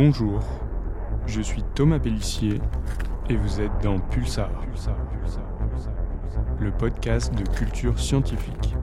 Bonjour, je suis Thomas Pellissier et vous êtes dans Pulsar, le podcast de culture scientifique.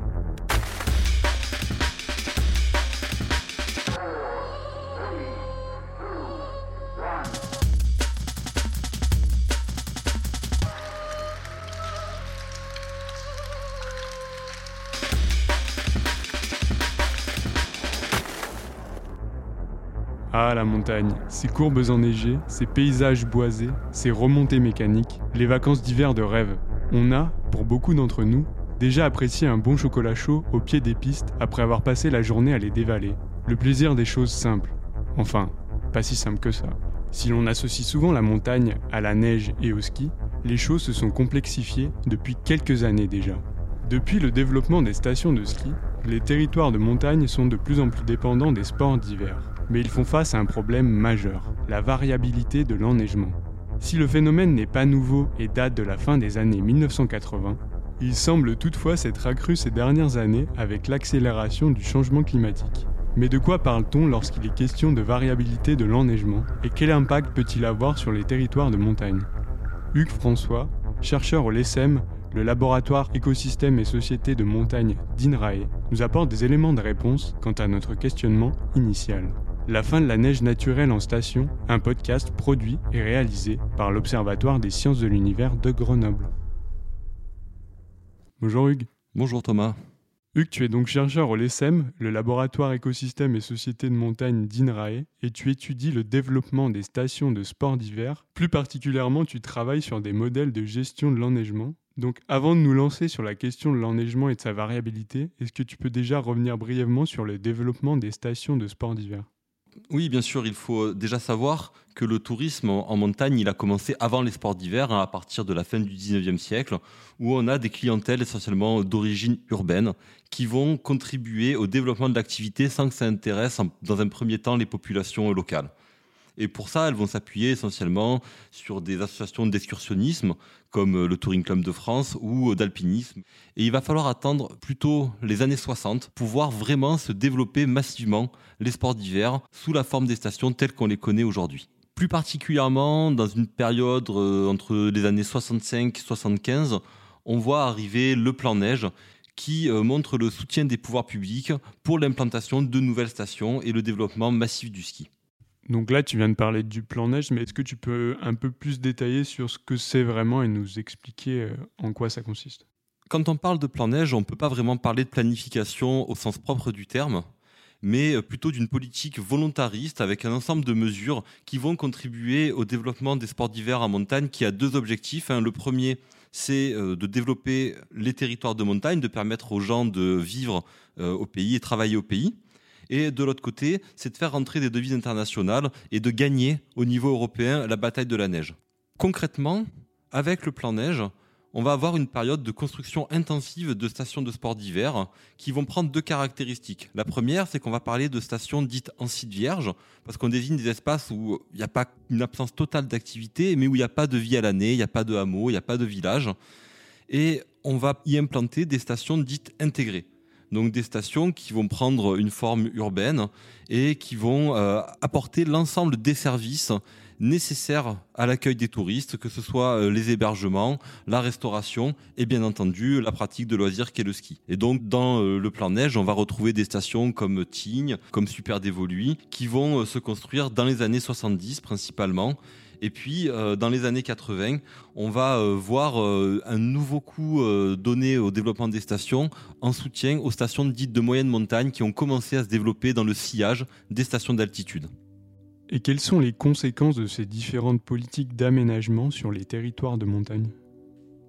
Montagne, ces courbes enneigées, ces paysages boisés, ces remontées mécaniques, les vacances d'hiver de rêve. On a, pour beaucoup d'entre nous, déjà apprécié un bon chocolat chaud au pied des pistes après avoir passé la journée à les dévaler. Le plaisir des choses simples. Enfin, pas si simple que ça. Si l'on associe souvent la montagne à la neige et au ski, les choses se sont complexifiées depuis quelques années déjà. Depuis le développement des stations de ski, les territoires de montagne sont de plus en plus dépendants des sports d'hiver mais ils font face à un problème majeur, la variabilité de l'enneigement. Si le phénomène n'est pas nouveau et date de la fin des années 1980, il semble toutefois s'être accru ces dernières années avec l'accélération du changement climatique. Mais de quoi parle-t-on lorsqu'il est question de variabilité de l'enneigement et quel impact peut-il avoir sur les territoires de montagne? Hugues François, chercheur au LESSEM, le laboratoire écosystèmes et sociétés de montagne d'INRAE, nous apporte des éléments de réponse quant à notre questionnement initial. La fin de la neige naturelle en station, un podcast produit et réalisé par l'Observatoire des sciences de l'univers de Grenoble. Bonjour Hugues. Bonjour Thomas. Hugues, tu es donc chercheur au LESSEM, le laboratoire écosystèmes et sociétés de montagne d'INRAE, et tu étudies le développement des stations de sport d'hiver. Plus particulièrement, tu travailles sur des modèles de gestion de l'enneigement. Donc avant de nous lancer sur la question de l'enneigement et de sa variabilité, est-ce que tu peux déjà revenir brièvement sur le développement des stations de sport d'hiver? Oui, bien sûr, il faut déjà savoir que le tourisme en montagne, a commencé avant les sports d'hiver, hein, à partir de la fin du 19e siècle, où on a des clientèles essentiellement d'origine urbaine qui vont contribuer au développement de l'activité sans que ça intéresse dans un premier temps les populations locales. Et pour ça, elles vont s'appuyer essentiellement sur des associations d'excursionnisme, comme euh, le Touring Club de France ou euh, d'alpinisme. Et il va falloir attendre plutôt les années 60 pour voir vraiment se développer massivement les sports d'hiver sous la forme des stations telles qu'on les connaît aujourd'hui. Plus particulièrement dans une période euh, entre les années 65 et 75, on voit arriver le plan neige qui montre le soutien des pouvoirs publics pour l'implantation de nouvelles stations et le développement massif du ski. Donc là, tu viens de parler du plan neige, mais est-ce que tu peux un peu plus détailler sur ce que c'est vraiment et nous expliquer euh, en quoi ça consiste? Quand on parle de plan neige, on ne peut pas vraiment parler de planification au sens propre du terme, mais euh, plutôt d'une politique volontariste avec un ensemble de mesures qui vont contribuer au développement des sports d'hiver en montagne qui a deux objectifs. Hein. Le premier, c'est euh, de développer les territoires de montagne, de permettre aux gens de vivre au pays et travailler au pays. Et de l'autre côté, c'est de faire rentrer des devises internationales et de gagner au niveau européen la bataille de la neige. Concrètement, avec le plan neige, on va avoir une période de construction intensive de stations de sport d'hiver qui vont prendre deux caractéristiques. La première, c'est qu'on va parler de stations dites en site vierge, parce qu'on désigne des espaces où il n'y a pas une absence totale d'activité, mais où il n'y a pas de vie à l'année, il n'y a pas de hameau, il n'y a pas de village. Et on va y implanter des stations dites intégrées donc des stations qui vont prendre une forme urbaine et qui vont euh, apporter l'ensemble des services nécessaires à l'accueil des touristes, que ce soit euh, les hébergements, la restauration et bien entendu la pratique de loisirs qu'est le ski. Et donc dans euh, le plan neige, on va retrouver des stations comme Tignes, comme Super Dévoluy, qui vont se construire dans les années 70 principalement et puis, euh, dans les années 80, on va euh, voir euh, un nouveau coup donné au développement des stations en soutien aux stations dites de moyenne montagne qui ont commencé à se développer dans le sillage des stations d'altitude. Et quelles sont les conséquences de ces différentes politiques d'aménagement sur les territoires de montagne?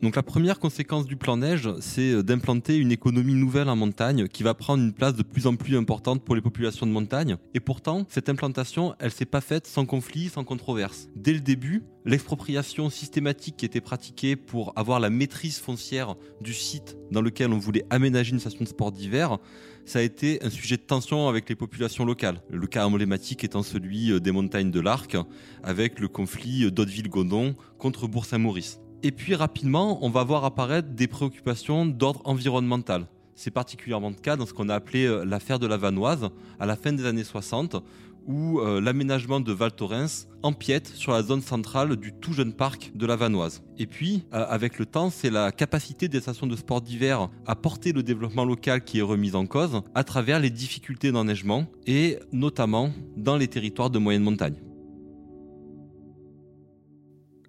Donc la première conséquence du plan neige, c'est euh, d'implanter une économie nouvelle en montagne qui va prendre une place de plus en plus importante pour les populations de montagne. Et pourtant, cette implantation, elle s'est pas faite sans conflit, sans controverse. Dès le début, l'expropriation systématique qui était pratiquée pour avoir la maîtrise foncière du site dans lequel on voulait aménager une station de sport d'hiver, ça a été un sujet de tension avec les populations locales. Le cas emblématique étant celui euh, des montagnes de l'Arc, avec le conflit d'Hauteville-Godon contre Bourg-Saint-Maurice. Et puis rapidement, on va voir apparaître des préoccupations d'ordre environnemental. C'est particulièrement le cas dans ce qu'on a appelé euh, l'affaire de la Vanoise à la fin des années 60, où euh, l'aménagement de Val Thorens empiète sur la zone centrale du tout jeune parc de la Vanoise. Et puis, euh, avec le temps, c'est la capacité des stations de sport d'hiver à porter le développement local qui est remise en cause à travers les difficultés d'enneigement et notamment dans les territoires de moyenne montagne.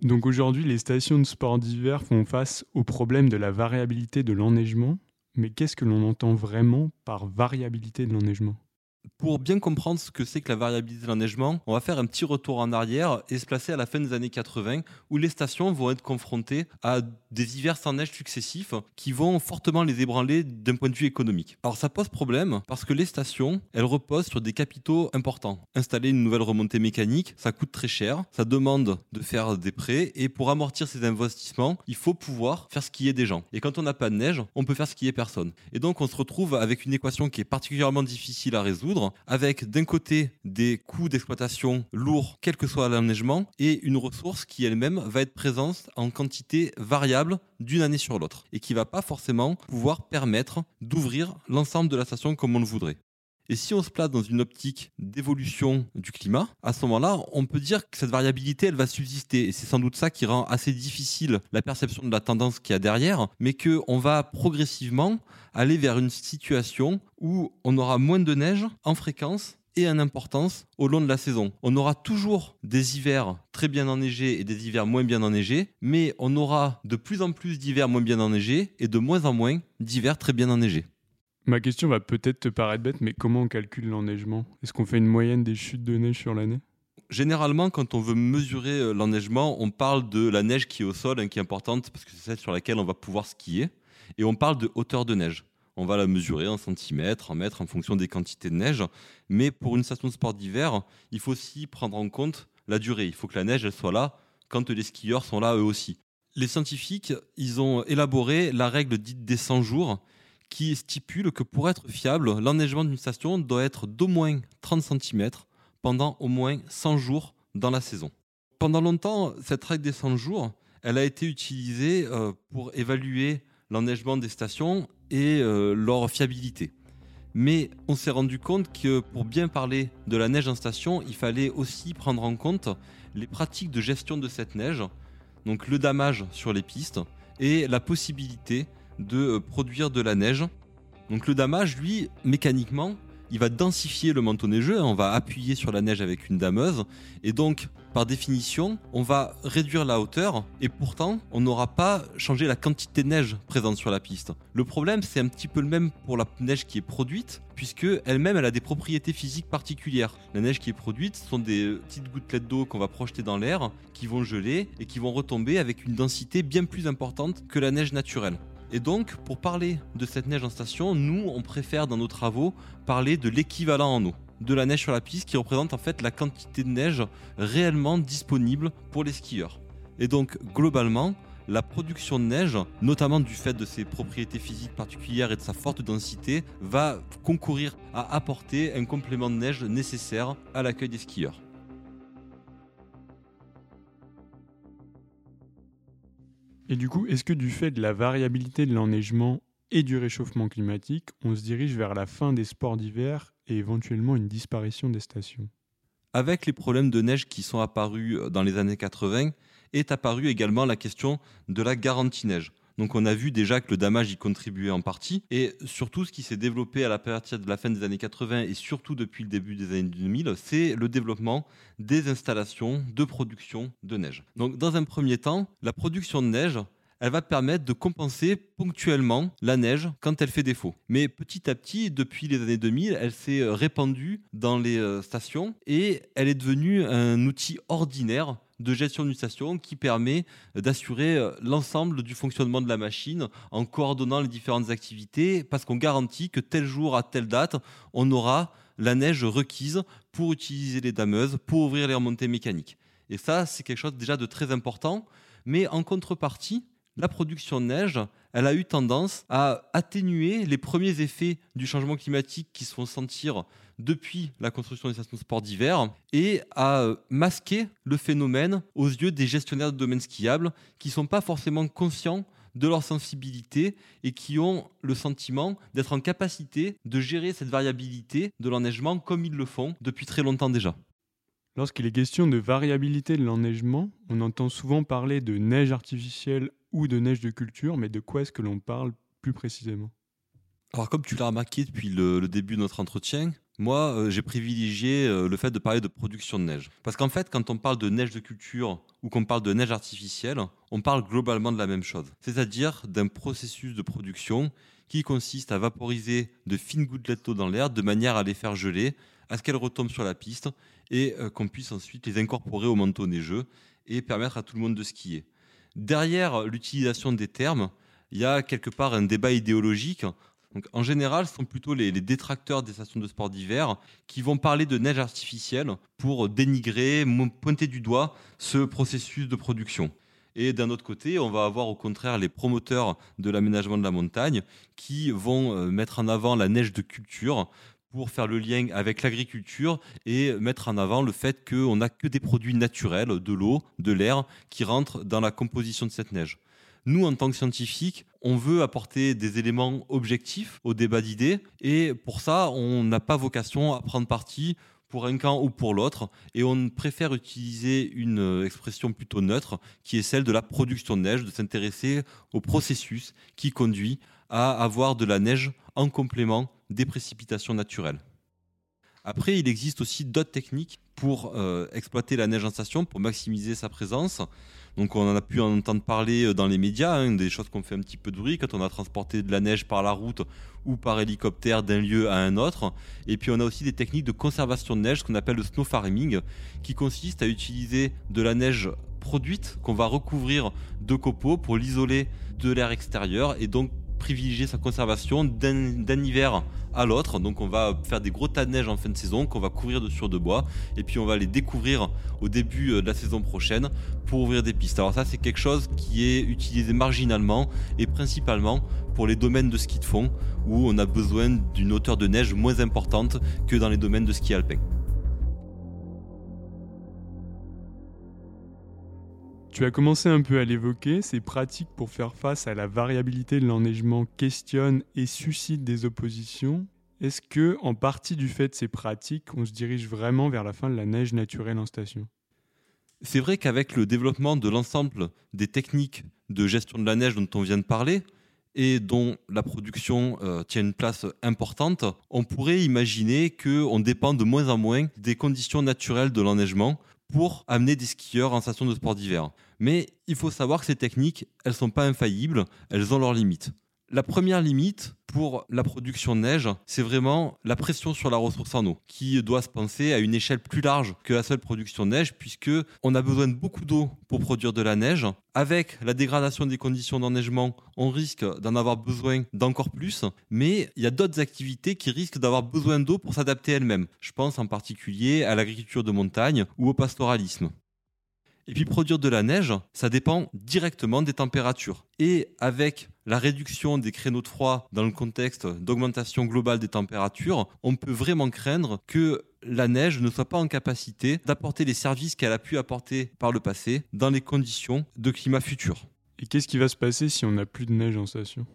Donc aujourd'hui, les stations de sport d'hiver font face au problème de la variabilité de l'enneigement. Mais qu'est-ce que l'on entend vraiment par variabilité de l'enneigement? Pour bien comprendre ce que c'est que la variabilité de l'enneigement, on va faire un petit retour en arrière et se placer à la fin des années 80 où les stations vont être confrontées à des hivers sans neige successifs qui vont fortement les ébranler d'un point de vue économique. Alors ça pose problème parce que les stations, elles reposent sur des capitaux importants. Installer une nouvelle remontée mécanique, ça coûte très cher, ça demande de faire des prêts et pour amortir ces investissements, il faut pouvoir faire skier des gens. Et quand on n'a pas de neige, on peut faire skier personne. Et donc on se retrouve avec une équation qui est particulièrement difficile à résoudre avec d'un côté des coûts d'exploitation lourds, quel que soit l'enneigement, et une ressource qui elle-même va être présente en quantité variable d'une année sur l'autre, et qui va pas forcément pouvoir permettre d'ouvrir l'ensemble de la station comme on le voudrait. Et si on se place dans une optique d'évolution du climat, à ce moment-là, on peut dire que cette variabilité, elle va subsister. Et c'est sans doute ça qui rend assez difficile la perception de la tendance qu'il y a derrière, mais qu'on va progressivement aller vers une situation où on aura moins de neige en fréquence et en importance au long de la saison. On aura toujours des hivers très bien enneigés et des hivers moins bien enneigés, mais on aura de plus en plus d'hivers moins bien enneigés et de moins en moins d'hivers très bien enneigés. Ma question va peut-être te paraître bête, mais comment on calcule l'enneigement? Est-ce qu'on fait une moyenne des chutes de neige sur l'année? Généralement, quand on veut mesurer euh, l'enneigement, on parle de la neige qui est au sol, hein, qui est importante parce que c'est celle sur laquelle on va pouvoir skier, et on parle de hauteur de neige. On va la mesurer en centimètres, en mètres, en fonction des quantités de neige. Mais pour une station de sport d'hiver, il faut aussi prendre en compte la durée. Il faut que la neige soit là quand les skieurs sont là eux aussi. Les scientifiques, ils ont élaboré la règle dite des 100 jours, qui stipule que pour être fiable, l'enneigement d'une station doit être d'au moins 30 cm pendant au moins 100 jours dans la saison. Pendant longtemps, cette règle des 100 jours, elle a été utilisée euh, pour évaluer l'enneigement des stations et euh, leur fiabilité. Mais on s'est rendu compte que pour bien parler de la neige en station, il fallait aussi prendre en compte les pratiques de gestion de cette neige, donc le damage sur les pistes et la possibilité de euh, produire de la neige. Donc le damage, lui, mécaniquement, il va densifier le manteau neigeux, on va appuyer sur la neige avec une dameuse, et donc par définition, on va réduire la hauteur, et pourtant, on n'aura pas changé la quantité de neige présente sur la piste. Le problème, c'est un petit peu le même pour la neige qui est produite, puisque elle-même, elle a des propriétés physiques particulières. La neige qui est produite sont des petites gouttelettes d'eau qu'on va projeter dans l'air, qui vont geler et qui vont retomber avec une densité bien plus importante que la neige naturelle. Et donc, pour parler de cette neige en station, nous, on préfère dans nos travaux parler de l'équivalent en eau, de la neige sur la piste qui représente en fait la quantité de neige réellement disponible pour les skieurs. Et donc, globalement, la production de neige, notamment du fait de ses propriétés physiques particulières et de sa forte densité, va concourir à apporter un complément de neige nécessaire à l'accueil des skieurs. Et du coup, est-ce que du fait de la variabilité de l'enneigement et du réchauffement climatique, on se dirige vers la fin des sports d'hiver et éventuellement une disparition des stations? Avec les problèmes de neige qui sont apparus euh, dans les années 80, est apparue également la question de la garantie neige. Donc on a vu déjà que le damage y contribuait en partie. Et surtout, ce qui s'est développé à la partir de la fin des années 80 et surtout depuis le début des années 2000, c'est le développement des installations de production de neige. Donc dans un premier temps, la production de neige, elle va permettre de compenser ponctuellement la neige quand elle fait défaut. Mais petit à petit, depuis les années 2000, elle s'est répandue dans les euh, stations et elle est devenue un outil ordinaire de gestion d'une station qui permet d'assurer euh, l'ensemble du fonctionnement de la machine en coordonnant les différentes activités parce qu'on garantit que tel jour à telle date, on aura la neige requise pour utiliser les dameuses, pour ouvrir les remontées mécaniques. Et ça, c'est quelque chose déjà de très important. Mais en contrepartie, la production de neige, elle a eu tendance à atténuer les premiers effets du changement climatique qui se font sentir depuis la construction des stations de sport d'hiver et à euh, masquer le phénomène aux yeux des gestionnaires de domaines skiables qui ne sont pas forcément conscients de leur sensibilité et qui ont le sentiment d'être en capacité de gérer cette variabilité de l'enneigement comme ils le font depuis très longtemps déjà. Lorsqu'il est question de variabilité de l'enneigement, on entend souvent parler de neige artificielle ou de neige de culture, mais de quoi est-ce que l'on parle plus précisément? Alors comme tu l'as remarqué depuis le, début de notre entretien, moi, euh, j'ai privilégié euh, le fait de parler de production de neige. Parce qu'en fait, quand on parle de neige de culture ou qu'on parle de neige artificielle, on parle globalement de la même chose. C'est-à-dire d'un processus de production qui consiste à vaporiser de fines gouttelettes d'eau dans l'air de manière à les faire geler, à ce qu'elles retombent sur la piste et euh, qu'on puisse ensuite les incorporer au manteau neigeux et permettre à tout le monde de skier. Derrière l'utilisation des termes, il y a quelque part un débat idéologique en général, ce sont plutôt les, détracteurs des stations de sport d'hiver qui vont parler de neige artificielle pour dénigrer, pointer du doigt ce processus de production. Et d'un autre côté, on va avoir au contraire les promoteurs de l'aménagement de la montagne qui vont euh, mettre en avant la neige de culture pour faire le lien avec l'agriculture et mettre en avant le fait qu'on n'a que des produits naturels, de l'eau, de l'air, qui rentrent dans la composition de cette neige. Nous, en tant que scientifiques, on veut apporter des éléments objectifs au débat d'idées et pour ça, on n'a pas vocation à prendre parti pour un camp ou pour l'autre, et on préfère utiliser une expression plutôt neutre, qui est celle de la production de neige, de s'intéresser au processus qui conduit à avoir de la neige en complément des précipitations naturelles. Après, il existe aussi d'autres techniques pour euh, exploiter la neige en station, pour maximiser sa présence. Donc on en a pu en entendre parler euh, dans les médias, hein, des choses qu'on fait un petit peu de bruit quand on a transporté de la neige par la route ou par hélicoptère d'un lieu à un autre. Et puis on a aussi des techniques de conservation de neige, qu'on appelle le snow farming, qui consiste à utiliser de la neige produite qu'on va recouvrir de copeaux pour l'isoler de l'air extérieur et donc privilégier sa conservation d'un hiver à l'autre. Donc on va faire des gros tas de neige en fin de saison qu'on va couvrir de sur de bois et puis on va les découvrir au début euh, de la saison prochaine pour ouvrir des pistes. Alors ça c'est quelque chose qui est utilisé marginalement et principalement pour les domaines de ski de fond où on a besoin d'une hauteur de neige moins importante que dans les domaines de ski alpin. Tu as commencé un peu à l'évoquer, ces pratiques pour faire face à la variabilité de l'enneigement questionnent et suscitent des oppositions. Est-ce que, en partie du fait de ces pratiques, on se dirige vraiment vers la fin de la neige naturelle en station? C'est vrai qu'avec le développement de l'ensemble des techniques de gestion de la neige dont on vient de parler, et dont la production euh, tient une place importante, on pourrait imaginer qu'on dépend de moins en moins des conditions naturelles de l'enneigement pour amener des skieurs en station de sport d'hiver. Mais il faut savoir que ces techniques, elles ne sont pas infaillibles, elles ont leurs limites. La première limite pour la production de neige, c'est vraiment la pression sur la ressource en eau, qui doit se penser à une échelle plus large que la seule production de neige, puisque on a besoin de beaucoup d'eau pour produire de la neige. Avec la dégradation des conditions d'enneigement, on risque d'en avoir besoin d'encore plus, mais il y a d'autres activités qui risquent d'avoir besoin d'eau pour s'adapter elles-mêmes. Je pense en particulier à l'agriculture de montagne ou au pastoralisme. Et puis produire de la neige, ça dépend directement des températures. Et avec la réduction des créneaux de froid dans le contexte d'augmentation globale des températures, on peut vraiment craindre que la neige ne soit pas en capacité d'apporter les services qu'elle a pu apporter par le passé dans les conditions de climat futur. Et qu'est-ce qui va se passer si on n'a plus de neige en station?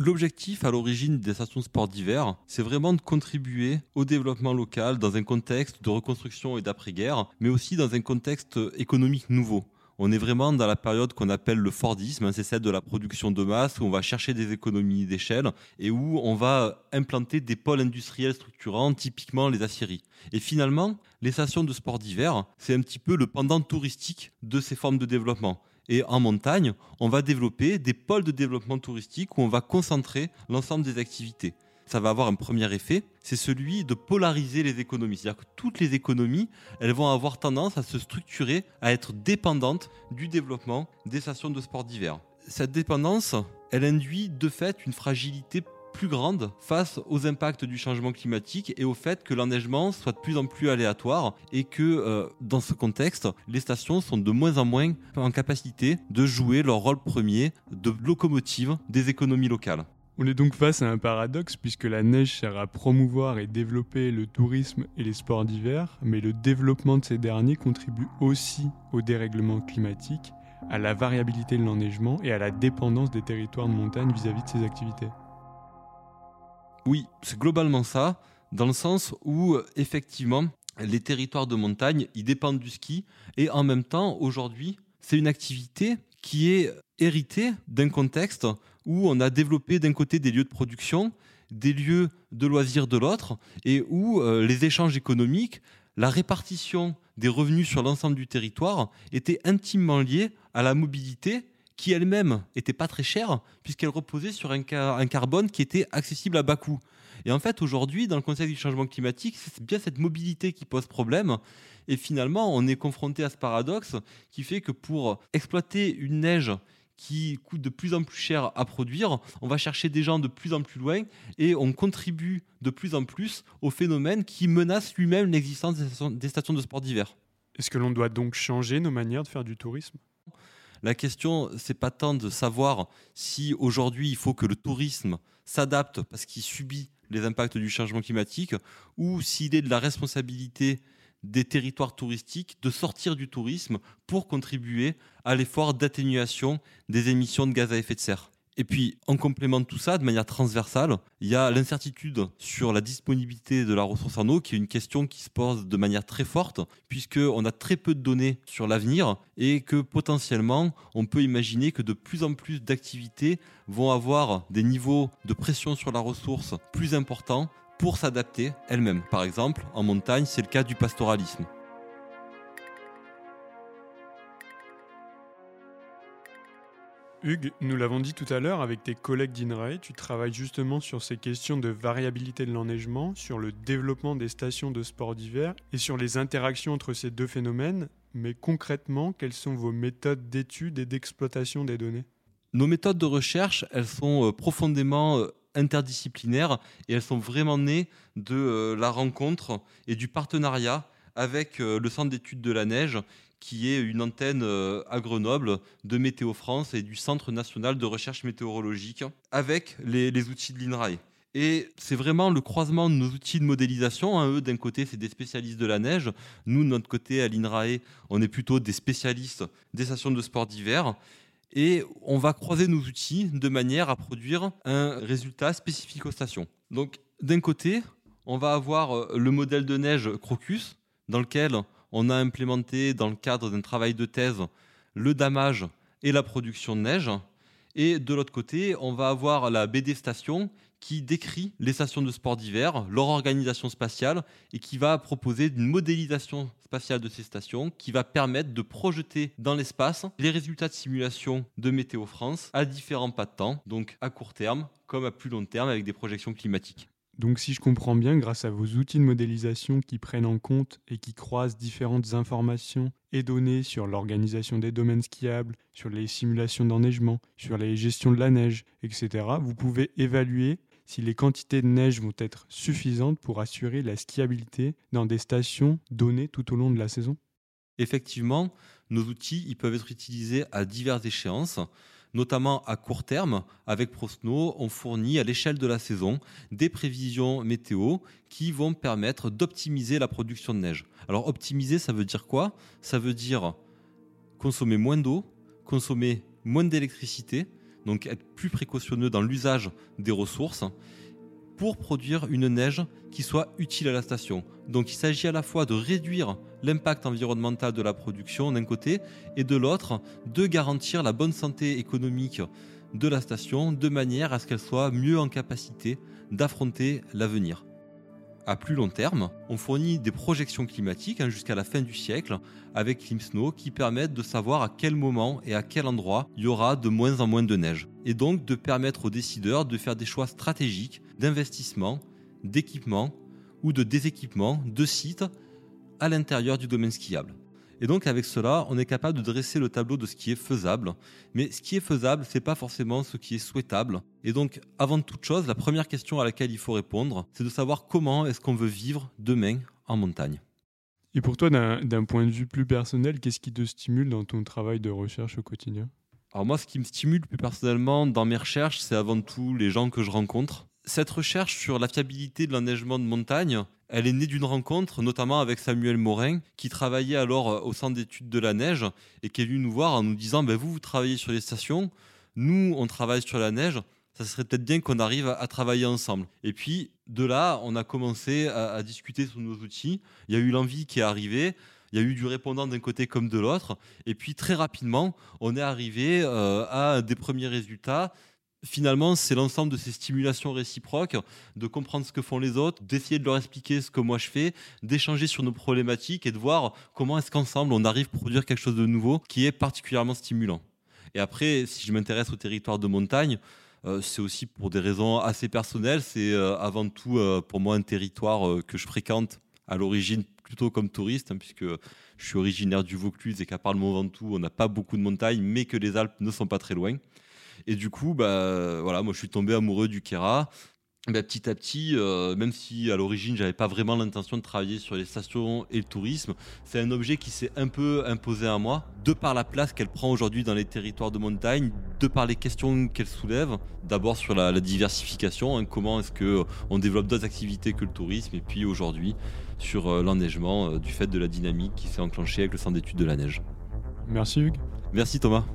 L'objectif à l'origine des stations de sport d'hiver, c'est vraiment de contribuer au développement local dans un contexte de reconstruction et d'après-guerre, mais aussi dans un contexte économique nouveau. On est vraiment dans la période qu'on appelle le Fordisme, hein, c'est celle de la production de masse, où on va chercher des économies d'échelle et où on va implanter des pôles industriels structurants, typiquement les aciéries. Et finalement, les stations de sport d'hiver, c'est un petit peu le pendant touristique de ces formes de développement. Et en montagne, on va développer des pôles de développement touristique où on va concentrer l'ensemble des activités. Ça va avoir un premier effet, c'est celui de polariser les économies. C'est-à-dire que toutes les économies, elles vont avoir tendance à se structurer, à être dépendantes du développement des stations de sport d'hiver. Cette dépendance, elle induit de fait une fragilité plus grande face aux impacts du changement climatique et au fait que l'enneigement soit de plus en plus aléatoire et que euh, dans ce contexte, les stations sont de moins en moins en capacité de jouer leur rôle premier de locomotive des économies locales. On est donc face à un paradoxe puisque la neige sert à promouvoir et développer le tourisme et les sports d'hiver, mais le développement de ces derniers contribue aussi au dérèglement climatique à la variabilité de l'enneigement et à la dépendance des territoires de montagne vis-à-vis de ces activités. Oui, c'est globalement ça, dans le sens où effectivement les territoires de montagne, ils dépendent du ski et en même temps, aujourd'hui, c'est une activité qui est héritée d'un contexte où on a développé d'un côté des lieux de production, des lieux de loisirs de l'autre, et où euh, les échanges économiques, la répartition des revenus sur l'ensemble du territoire étaient intimement liés à la mobilité qui elle-même n'était pas très chère, puisqu'elle reposait sur un, un, carbone qui était accessible à bas coût. Et en fait, aujourd'hui, dans le contexte du changement climatique, c'est bien cette mobilité qui pose problème. Et finalement, on est confronté à ce paradoxe qui fait que pour exploiter une neige qui coûte de plus en plus cher à produire, on va chercher des gens de plus en plus loin et on contribue de plus en plus au phénomène qui menace lui-même l'existence des stations de sport d'hiver. Est-ce que l'on doit donc changer nos manières de faire du tourisme? La question, c'est pas tant de savoir si aujourd'hui il faut que le tourisme s'adapte parce qu'il subit les impacts du changement climatique ou s'il est de la responsabilité des territoires touristiques de sortir du tourisme pour contribuer à l'effort d'atténuation des émissions de gaz à effet de serre. Et puis, en complément de tout ça, de manière transversale, il y a l'incertitude sur la disponibilité de la ressource en eau, qui est une question qui se pose de manière très forte, puisqu'on a très peu de données sur l'avenir et que potentiellement, on peut imaginer que de plus en plus d'activités vont avoir des niveaux de pression sur la ressource plus importants pour s'adapter elles-mêmes. Par exemple, en montagne, c'est le cas du pastoralisme. Hugues, nous l'avons dit tout à l'heure, avec tes collègues d'INRAE, tu travailles justement sur ces questions de variabilité de l'enneigement, sur le développement des stations de sport d'hiver et sur les interactions entre ces deux phénomènes. Mais concrètement, quelles sont vos méthodes d'étude et d'exploitation des données? Nos méthodes de recherche, elles sont euh, profondément euh, interdisciplinaires et elles sont vraiment nées de euh, la rencontre et du partenariat avec le Centre d'études de la neige qui est une antenne euh, à Grenoble de Météo France et du Centre national de recherche météorologique avec les, outils de l'INRAE. Et c'est vraiment le croisement de nos outils de modélisation. Hein. Eux, d'un côté, c'est des spécialistes de la neige. Nous, de notre côté, à l'INRAE, on est plutôt des spécialistes des stations de sport d'hiver. Et on va croiser nos outils de manière à produire un résultat spécifique aux stations. Donc, d'un côté, on va avoir euh, le modèle de neige Crocus, dans lequel on a implémenté dans le cadre d'un travail de thèse le damage et la production de neige. Et de l'autre côté, on va avoir la BD Station qui décrit les stations de sport d'hiver, leur organisation spatiale, et qui va proposer une modélisation spatiale de ces stations qui va permettre de projeter dans l'espace les résultats de simulation de Météo France à différents pas de temps, donc à court terme comme à plus long terme avec des projections climatiques. Donc si je comprends bien, grâce à vos outils de modélisation qui prennent en compte et qui croisent différentes informations et données sur l'organisation des domaines skiables, sur les simulations d'enneigement, sur les gestions de la neige, etc., vous pouvez évaluer si les quantités de neige vont être suffisantes pour assurer la skiabilité dans des stations données tout au long de la saison Effectivement, nos outils ils peuvent être utilisés à diverses échéances notamment à court terme. Avec ProSnow, on fournit à l'échelle de la saison des prévisions météo qui vont permettre d'optimiser la production de neige. Alors optimiser, ça veut dire quoi? Ça veut dire consommer moins d'eau, consommer moins d'électricité, donc être plus précautionneux dans l'usage des ressources pour produire une neige qui soit utile à la station. Donc il s'agit à la fois de réduire l'impact environnemental de la production d'un côté et de l'autre de garantir la bonne santé économique de la station de manière à ce qu'elle soit mieux en capacité d'affronter l'avenir. À plus long terme, on fournit des projections climatiques hein, jusqu'à la fin du siècle avec ClimSnow qui permettent de savoir à quel moment et à quel endroit il y aura de moins en moins de neige. Et donc de permettre aux décideurs de faire des choix stratégiques d'investissement, d'équipement ou de déséquipement de sites à l'intérieur du domaine skiable. Et donc avec cela, on est capable de dresser le tableau de ce qui est faisable. Mais ce qui est faisable, c'est pas forcément ce qui est souhaitable. Et donc, avant toute chose, la première question à laquelle il faut répondre, c'est de savoir comment est-ce qu'on veut vivre demain en montagne. Et pour toi, d'un point de vue plus personnel, qu'est-ce qui te stimule dans ton travail de recherche au quotidien? Alors moi, ce qui me stimule plus personnellement dans mes recherches, c'est avant tout les gens que je rencontre Cette recherche sur la fiabilité de l'enneigement de montagne, elle est née d'une rencontre, notamment avec Samuel Morin, qui travaillait alors euh, au centre d'études de la neige et qui est venu nous voir en nous disant ben, Vous, vous travaillez sur les stations, nous, on travaille sur la neige, ça serait peut-être bien qu'on arrive à, travailler ensemble. Et puis, de là, on a commencé à, discuter sur nos outils. Il y a eu l'envie qui est arrivée. Il y a eu du répondant d'un côté comme de l'autre. Et puis, très rapidement, on est arrivé euh, à des premiers résultats finalement, c'est l'ensemble de ces stimulations réciproques, de comprendre ce que font les autres, d'essayer de leur expliquer ce que moi je fais, d'échanger sur nos problématiques et de voir comment est-ce qu'ensemble on arrive à produire quelque chose de nouveau qui est particulièrement stimulant. Et après, si je m'intéresse au territoire de montagne, euh, c'est aussi pour des raisons assez personnelles. C'est euh, avant tout euh, pour moi un territoire que je fréquente à l'origine plutôt comme touriste, hein, puisque je suis originaire du Vaucluse et qu'à part le Mont Ventoux, on n'a pas beaucoup de montagnes, mais que les Alpes ne sont pas très loin. Et du coup, bah, voilà, moi je suis tombé amoureux du Kera. Bah, petit à petit, euh, même si à l'origine j'avais pas vraiment l'intention de travailler sur les stations et le tourisme, c'est un objet qui s'est un peu imposé à moi, de par la place qu'elle prend aujourd'hui dans les territoires de montagne, de par les questions qu'elle soulève. D'abord sur la, diversification, hein, comment est-ce que on développe d'autres activités que le tourisme, et puis aujourd'hui sur euh, l'enneigement euh, du fait de la dynamique qui s'est enclenchée avec le centre d'études de la neige. Merci Hugues. Merci Thomas.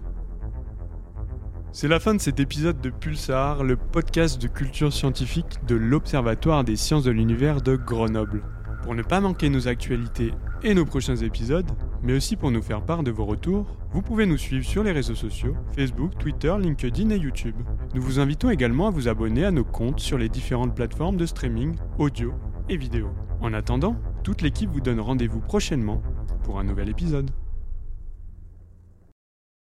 C'est la fin de cet épisode de Pulsar, le podcast de culture scientifique de l'Observatoire des sciences de l'univers de Grenoble. Pour ne pas manquer nos actualités et nos prochains épisodes, mais aussi pour nous faire part de vos retours, vous pouvez nous suivre sur les réseaux sociaux, Facebook, Twitter, LinkedIn et YouTube. Nous vous invitons également à vous abonner à nos comptes sur les différentes plateformes de streaming, audio et vidéo. En attendant, toute l'équipe vous donne rendez-vous prochainement pour un nouvel épisode.